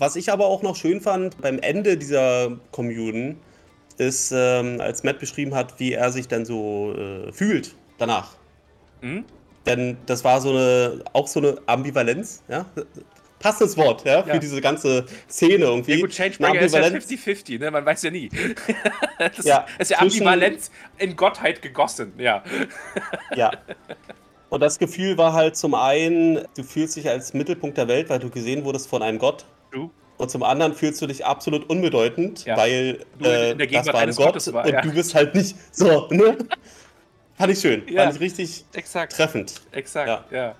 Was ich aber auch noch schön fand beim Ende dieser Commune, ist, ähm, als Matt beschrieben hat, wie er sich dann so äh, fühlt danach. Mhm. Denn das war so eine, auch so eine Ambivalenz, ja. Passendes Wort, ja, für Ja. diese ganze Szene irgendwie. Ja gut, Changebringer ist ja Ambivalenz. 50-50, ne? Man weiß ja nie. das Ja, ist ja Ambivalenz in Gottheit gegossen, ja. Ja. Und das Gefühl war halt zum einen, du fühlst dich als Mittelpunkt der Welt, weil du gesehen wurdest von einem Gott. Du? Und zum anderen fühlst du dich absolut unbedeutend, Ja. weil Du in äh, das war ein Gott war, und ja. du bist halt nicht so, ne? Fand ich schön. Ja. Fand ich richtig Exakt. treffend. Exakt, ja.